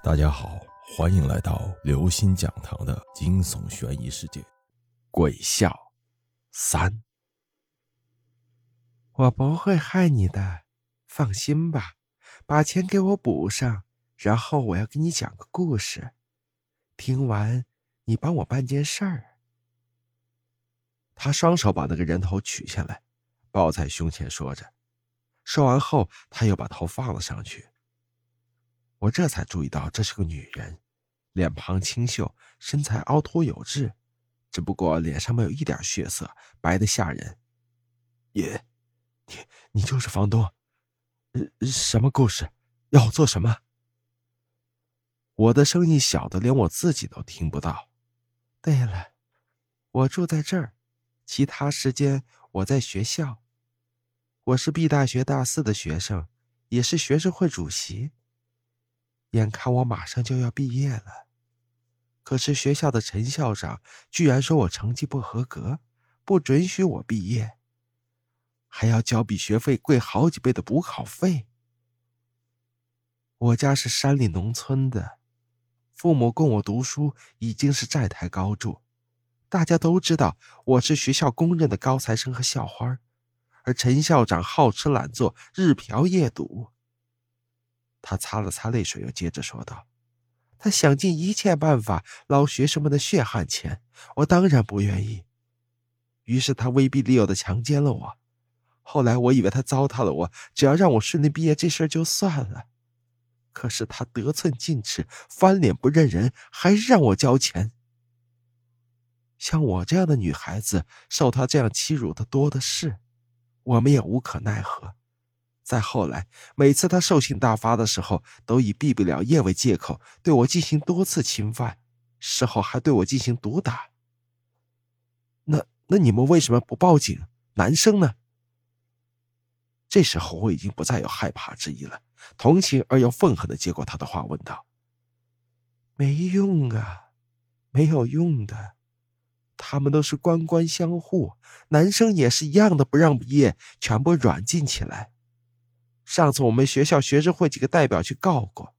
大家好，欢迎来到刘心讲堂的惊悚悬疑世界，《鬼笑三》。我不会害你的，放心吧。把钱给我补上，然后我要给你讲个故事。听完，你帮我办件事儿。他双手把那个人头取下来，抱在胸前，说着。说完后，他又把头放了上去。我这才注意到这是个女人，脸庞清秀，身材凹凸有致，只不过脸上没有一点血色，白的吓人。爷，你你就是房东？什么故事？要我做什么？我的声音小的连我自己都听不到。对了，我住在这儿，其他时间我在学校。我是 B 大学大四的学生，也是学生会主席。眼看我马上就要毕业了，可是学校的陈校长居然说我成绩不合格，不准许我毕业，还要交比学费贵好几倍的补考费。我家是山里农村的，父母供我读书已经是债台高筑，大家都知道我是学校公认的高材生和校花，而陈校长好吃懒做，日嫖夜赌。他擦了擦泪水，又接着说道：“他想尽一切办法捞学生们的血汗钱，我当然不愿意。于是他威逼利诱的强奸了我。后来我以为他糟蹋了我，只要让我顺利毕业，这事儿就算了。可是他得寸进尺，翻脸不认人，还是让我交钱。像我这样的女孩子，受他这样欺辱的多的是，我们也无可奈何。”再后来，每次他兽性大发的时候，都以毕不了业为借口，对我进行多次侵犯，事后还对我进行毒打。那那你们为什么不报警？男生呢？这时候我已经不再有害怕之意了，同情而又愤恨的接过他的话，问道：“没用啊，没有用的，他们都是官官相护，男生也是一样的，不让毕业，全部软禁起来。”上次我们学校学生会几个代表去告过，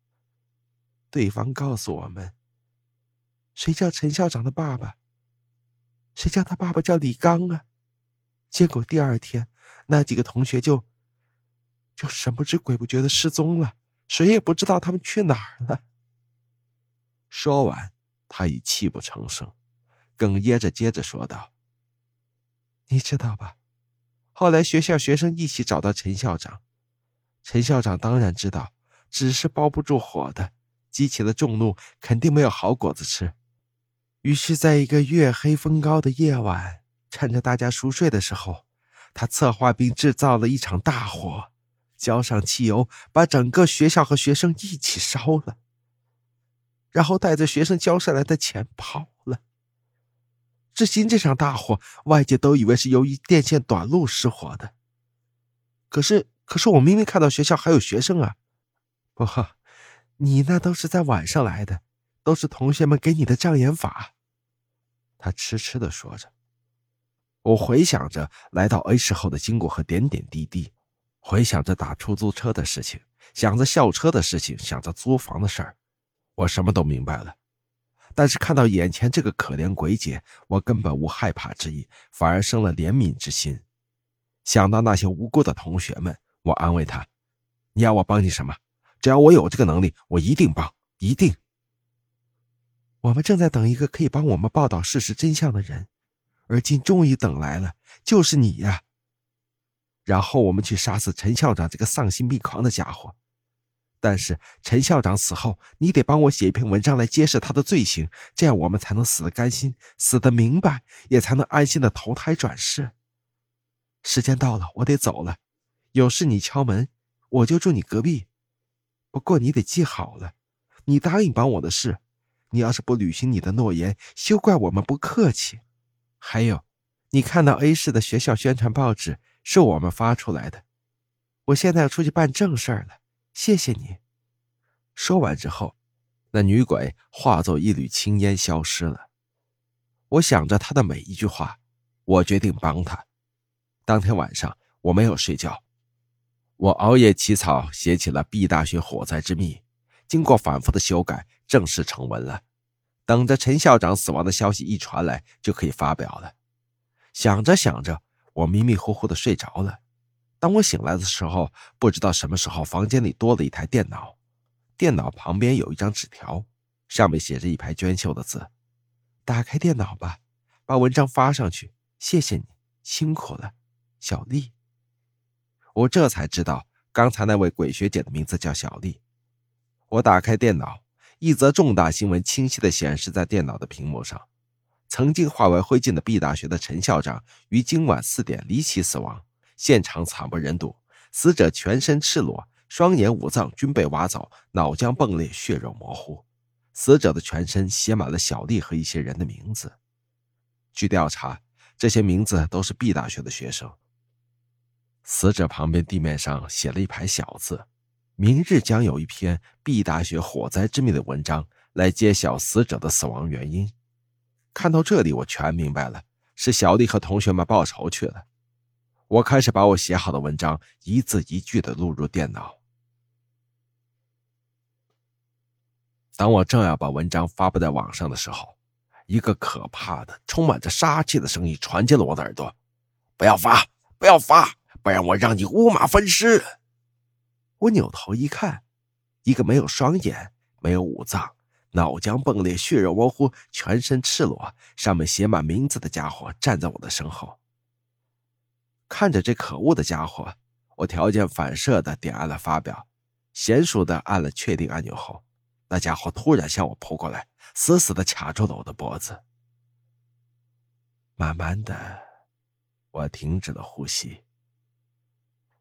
对方告诉我们，谁叫陈校长的爸爸？谁叫他爸爸叫李刚啊？结果第二天，那几个同学就就神不知鬼不觉的失踪了，谁也不知道他们去哪儿了。说完，他已泣不成声，哽咽着接着说道：“你知道吧？后来学校学生一起找到陈校长。”陈校长当然知道，纸是包不住火的，激起了众怒，肯定没有好果子吃。于是，在一个月黑风高的夜晚，趁着大家熟睡的时候，他策划并制造了一场大火，浇上汽油，把整个学校和学生一起烧了，然后带着学生交上来的钱跑了。至今，这场大火外界都以为是由于电线短路失火的，可是。可是我明明看到学校还有学生啊！不，你那都是在晚上来的，都是同学们给你的障眼法。他痴痴的说着。我回想着来到 A 市后的经过和点点滴滴，回想着打出租车的事情，想着校车的事情，想着租房的事儿，我什么都明白了。但是看到眼前这个可怜鬼姐，我根本无害怕之意，反而生了怜悯之心。想到那些无辜的同学们。我安慰他：“你要我帮你什么？只要我有这个能力，我一定帮，一定。”我们正在等一个可以帮我们报道事实真相的人，而今终于等来了，就是你呀！然后我们去杀死陈校长这个丧心病狂的家伙。但是陈校长死后，你得帮我写一篇文章来揭示他的罪行，这样我们才能死得甘心，死得明白，也才能安心的投胎转世。时间到了，我得走了。有事你敲门，我就住你隔壁。不过你得记好了，你答应帮我的事，你要是不履行你的诺言，休怪我们不客气。还有，你看到 A 市的学校宣传报纸是我们发出来的。我现在要出去办正事儿了，谢谢你。说完之后，那女鬼化作一缕青烟消失了。我想着她的每一句话，我决定帮她。当天晚上，我没有睡觉。我熬夜起草，写起了 B 大学火灾之秘，经过反复的修改，正式成文了。等着陈校长死亡的消息一传来，就可以发表了。想着想着，我迷迷糊糊的睡着了。当我醒来的时候，不知道什么时候房间里多了一台电脑，电脑旁边有一张纸条，上面写着一排娟秀的字：“打开电脑吧，把文章发上去。谢谢你，辛苦了，小丽。”我这才知道，刚才那位鬼学姐的名字叫小丽。我打开电脑，一则重大新闻清晰地显示在电脑的屏幕上：曾经化为灰烬的 B 大学的陈校长于今晚四点离奇死亡。现场惨不忍睹，死者全身赤裸，双眼、五脏均被挖走，脑浆迸裂，血肉模糊。死者的全身写满了小丽和一些人的名字。据调查，这些名字都是 B 大学的学生。死者旁边地面上写了一排小字：“明日将有一篇 B 大学火灾之谜的文章来揭晓死者的死亡原因。”看到这里，我全明白了，是小丽和同学们报仇去了。我开始把我写好的文章一字一句的录入电脑。当我正要把文章发布在网上的时候，一个可怕的、充满着杀气的声音传进了我的耳朵：“不要发，不要发，不然我让你五马分尸！”我扭头一看，一个没有双眼、没有五脏、脑浆迸裂、血肉模糊、全身赤裸、上面写满名字的家伙站在我的身后。看着这可恶的家伙，我条件反射的点按了发表，娴熟的按了确定按钮后，那家伙突然向我扑过来，死死的卡住了我的脖子。慢慢的，我停止了呼吸。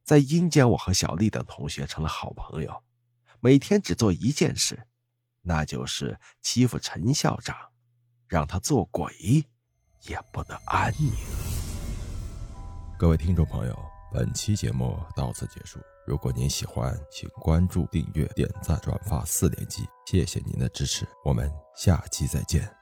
在阴间，我和小丽等同学成了好朋友，每天只做一件事，那就是欺负陈校长，让他做鬼也不得安宁。各位听众朋友，本期节目到此结束。如果您喜欢，请关注、订阅、点赞、转发四连击，谢谢您的支持。我们下期再见。